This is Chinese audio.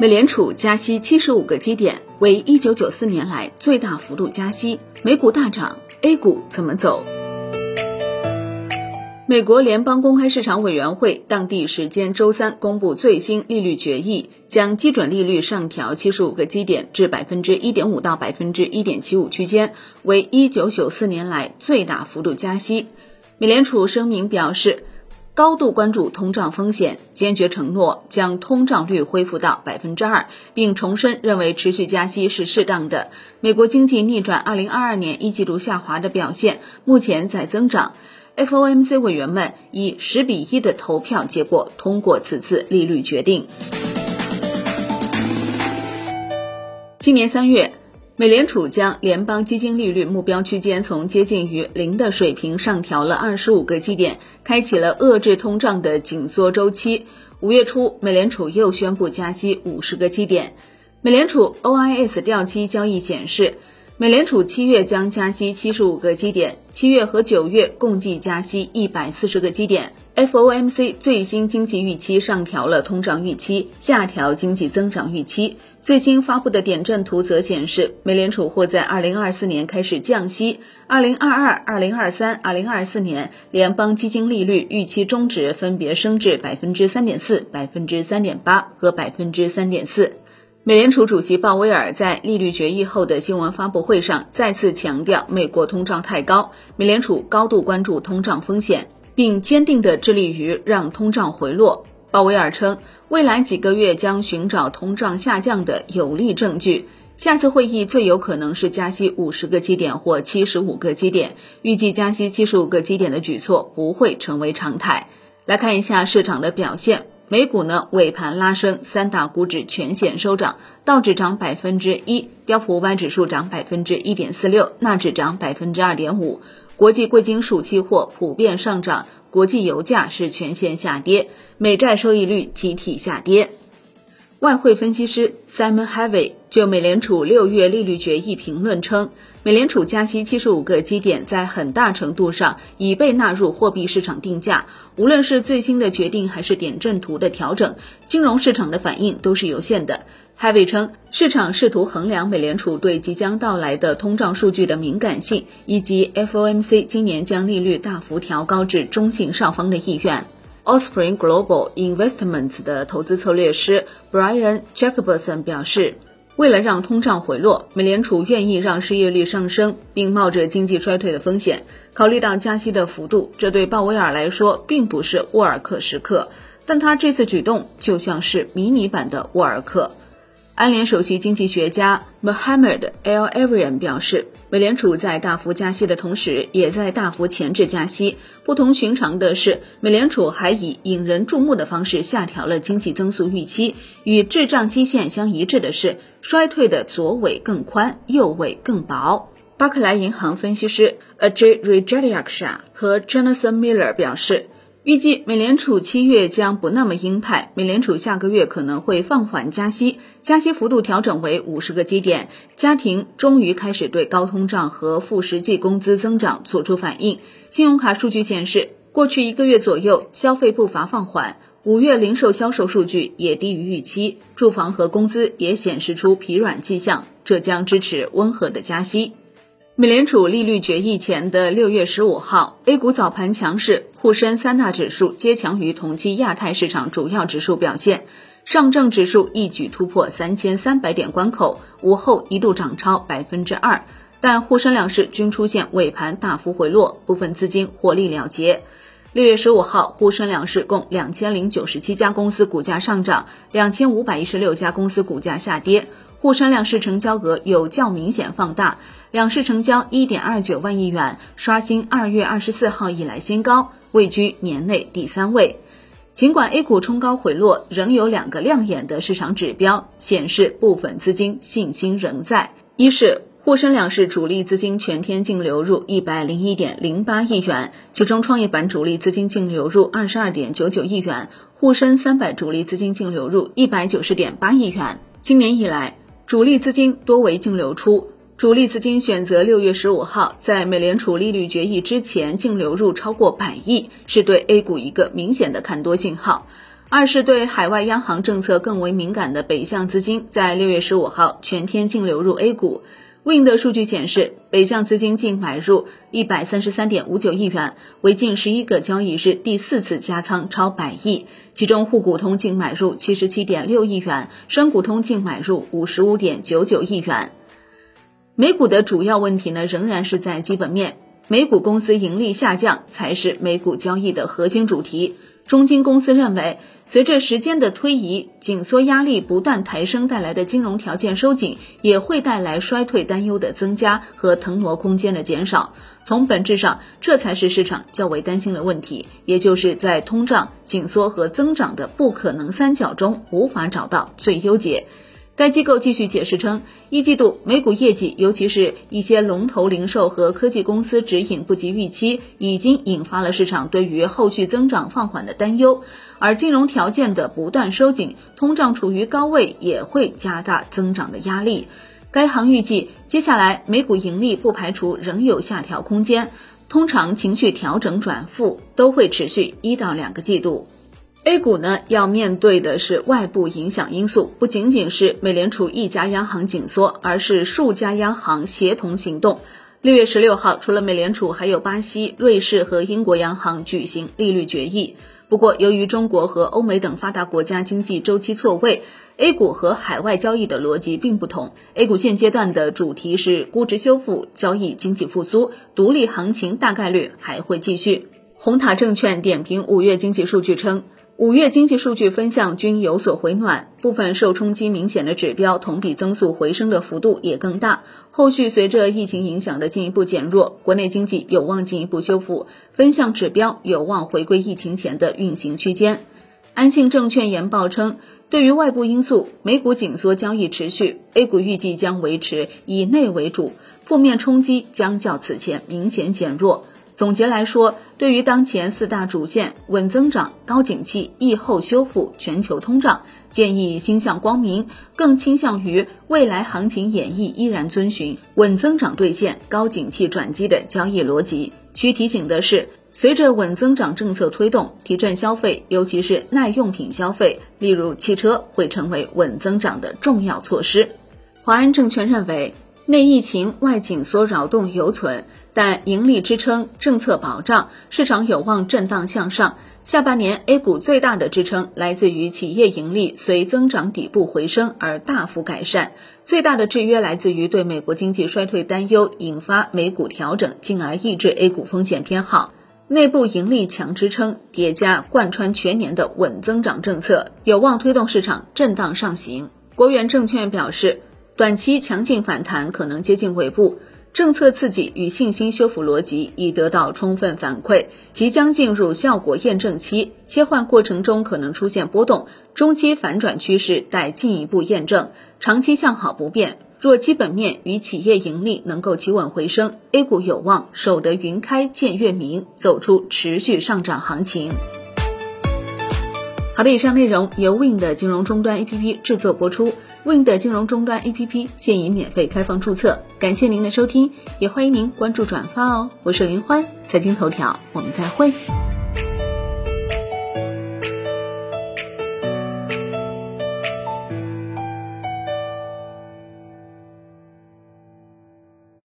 美联储加息七十五个基点，为一九九四年来最大幅度加息，美股大涨，A 股怎么走？美国联邦公开市场委员会当地时间周三公布最新利率决议，将基准利率上调七十五个基点至百分之一点五到百分之一点七五区间，为一九九四年来最大幅度加息。美联储声明表示。高度关注通胀风险，坚决承诺将通胀率恢复到百分之二，并重申认为持续加息是适当的。美国经济逆转二零二二年一季度下滑的表现，目前在增长。FOMC 委员们以十比一的投票结果通过此次利率决定。今年三月。美联储将联邦基金利率目标区间从接近于零的水平上调了二十五个基点，开启了遏制通胀的紧缩周期。五月初，美联储又宣布加息五十个基点。美联储 OIS 掉期交易显示，美联储七月将加息七十五个基点，七月和九月共计加息一百四十个基点。FOMC 最新经济预期上调了通胀预期，下调经济增长预期。最新发布的点阵图则显示，美联储或在2024年开始降息，2022、2023、2024年联邦基金利率预期中值分别升至百分之三点四、百分之三点八和百分之三点四。美联储主席鲍威尔在利率决议后的新闻发布会上再次强调，美国通胀太高，美联储高度关注通胀风险。并坚定地致力于让通胀回落。鲍威尔称，未来几个月将寻找通胀下降的有力证据。下次会议最有可能是加息五十个基点或七十五个基点。预计加息七十五个基点的举措不会成为常态。来看一下市场的表现。美股呢尾盘拉升，三大股指全线收涨，道指涨百分之一，标普五百指数涨百分之一点四六，纳指涨百分之二点五。国际贵金属期货普遍上涨，国际油价是全线下跌，美债收益率集体下跌。外汇分析师 Simon Harvey 就美联储六月利率决议评论称，美联储加息七十五个基点，在很大程度上已被纳入货币市场定价。无论是最新的决定，还是点阵图的调整，金融市场的反应都是有限的。海伟称，市场试图衡量美联储对即将到来的通胀数据的敏感性，以及 FOMC 今年将利率大幅调高至中性上方的意愿。Osprey Global Investments 的投资策略师 Brian Jacobson 表示，为了让通胀回落，美联储愿意让失业率上升，并冒着经济衰退的风险。考虑到加息的幅度，这对鲍威尔来说并不是沃尔克时刻，但他这次举动就像是迷你版的沃尔克。安联首席经济学家 Mohammed El Erian 表示，美联储在大幅加息的同时，也在大幅前置加息。不同寻常的是，美联储还以引人注目的方式下调了经济增速预期。与滞胀基线相一致的是，衰退的左尾更宽，右尾更薄。巴克莱银行分析师 Ajay Rajyaksha 和 Jonathan Miller 表示。预计美联储七月将不那么鹰派，美联储下个月可能会放缓加息，加息幅度调整为五十个基点。家庭终于开始对高通胀和负实际工资增长做出反应。信用卡数据显示，过去一个月左右消费步伐放缓，五月零售销售数据也低于预期，住房和工资也显示出疲软迹象，这将支持温和的加息。美联储利率决议前的六月十五号，A 股早盘强势，沪深三大指数皆强于同期亚太市场主要指数表现。上证指数一举突破三千三百点关口，午后一度涨超百分之二，但沪深两市均出现尾盘大幅回落，部分资金获利了结。六月十五号，沪深两市共两千零九十七家公司股价上涨，两千五百一十六家公司股价下跌。沪深两市成交额有较明显放大，两市成交一点二九万亿元，刷新二月二十四号以来新高，位居年内第三位。尽管 A 股冲高回落，仍有两个亮眼的市场指标显示部分资金信心仍在。一是沪深两市主力资金全天净流入一百零一点零八亿元，其中创业板主力资金净流入二十二点九九亿元，沪深三百主力资金净流入一百九十点八亿元。今年以来，主力资金多为净流出，主力资金选择六月十五号在美联储利率决议之前净流入超过百亿，是对 A 股一个明显的看多信号。二是对海外央行政策更为敏感的北向资金，在六月十五号全天净流入 A 股。Win 的数据显示，北向资金净买入一百三十三点五九亿元，为近十一个交易日第四次加仓超百亿。其中沪股通净买入七十七点六亿元，深股通净买入五十五点九九亿元。美股的主要问题呢，仍然是在基本面，美股公司盈利下降才是美股交易的核心主题。中金公司认为，随着时间的推移，紧缩压力不断抬升带来的金融条件收紧，也会带来衰退担忧的增加和腾挪空间的减少。从本质上，这才是市场较为担心的问题，也就是在通胀、紧缩和增长的不可能三角中，无法找到最优解。该机构继续解释称，一季度美股业绩，尤其是一些龙头零售和科技公司指引不及预期，已经引发了市场对于后续增长放缓的担忧。而金融条件的不断收紧，通胀处于高位，也会加大增长的压力。该行预计，接下来美股盈利不排除仍有下调空间，通常情绪调整转负都会持续一到两个季度。A 股呢，要面对的是外部影响因素，不仅仅是美联储一家央行紧缩，而是数家央行协同行动。六月十六号，除了美联储，还有巴西、瑞士和英国央行举行利率决议。不过，由于中国和欧美等发达国家经济周期错位，A 股和海外交易的逻辑并不同。A 股现阶段的主题是估值修复、交易经济复苏，独立行情大概率还会继续。红塔证券点评五月经济数据称。五月经济数据分项均有所回暖，部分受冲击明显的指标同比增速回升的幅度也更大。后续随着疫情影响的进一步减弱，国内经济有望进一步修复，分项指标有望回归疫情前的运行区间。安信证券研报称，对于外部因素，美股紧缩交易持续，A 股预计将维持以内为主，负面冲击将较此前明显减弱。总结来说，对于当前四大主线稳增长、高景气、疫后修复、全球通胀，建议心向光明，更倾向于未来行情演绎依然遵循稳增长兑现、高景气转机的交易逻辑。需提醒的是，随着稳增长政策推动，提振消费，尤其是耐用品消费，例如汽车，会成为稳增长的重要措施。华安证券认为，内疫情、外紧缩扰动犹存。但盈利支撑、政策保障，市场有望震荡向上。下半年 A 股最大的支撑来自于企业盈利随增长底部回升而大幅改善，最大的制约来自于对美国经济衰退担忧引发美股调整，进而抑制 A 股风险偏好。内部盈利强支撑叠加贯穿全年的稳增长政策，有望推动市场震荡上行。国元证券表示，短期强劲反弹可能接近尾部。政策刺激与信心修复逻辑已得到充分反馈，即将进入效果验证期，切换过程中可能出现波动，中期反转趋势待进一步验证，长期向好不变。若基本面与企业盈利能够企稳回升，A 股有望守得云开见月明，走出持续上涨行情。好的，以上内容由 Win 的金融终端 APP 制作播出。Win 的金融终端 APP 现已免费开放注册，感谢您的收听，也欢迎您关注转发哦。我是林欢，财经头条，我们再会。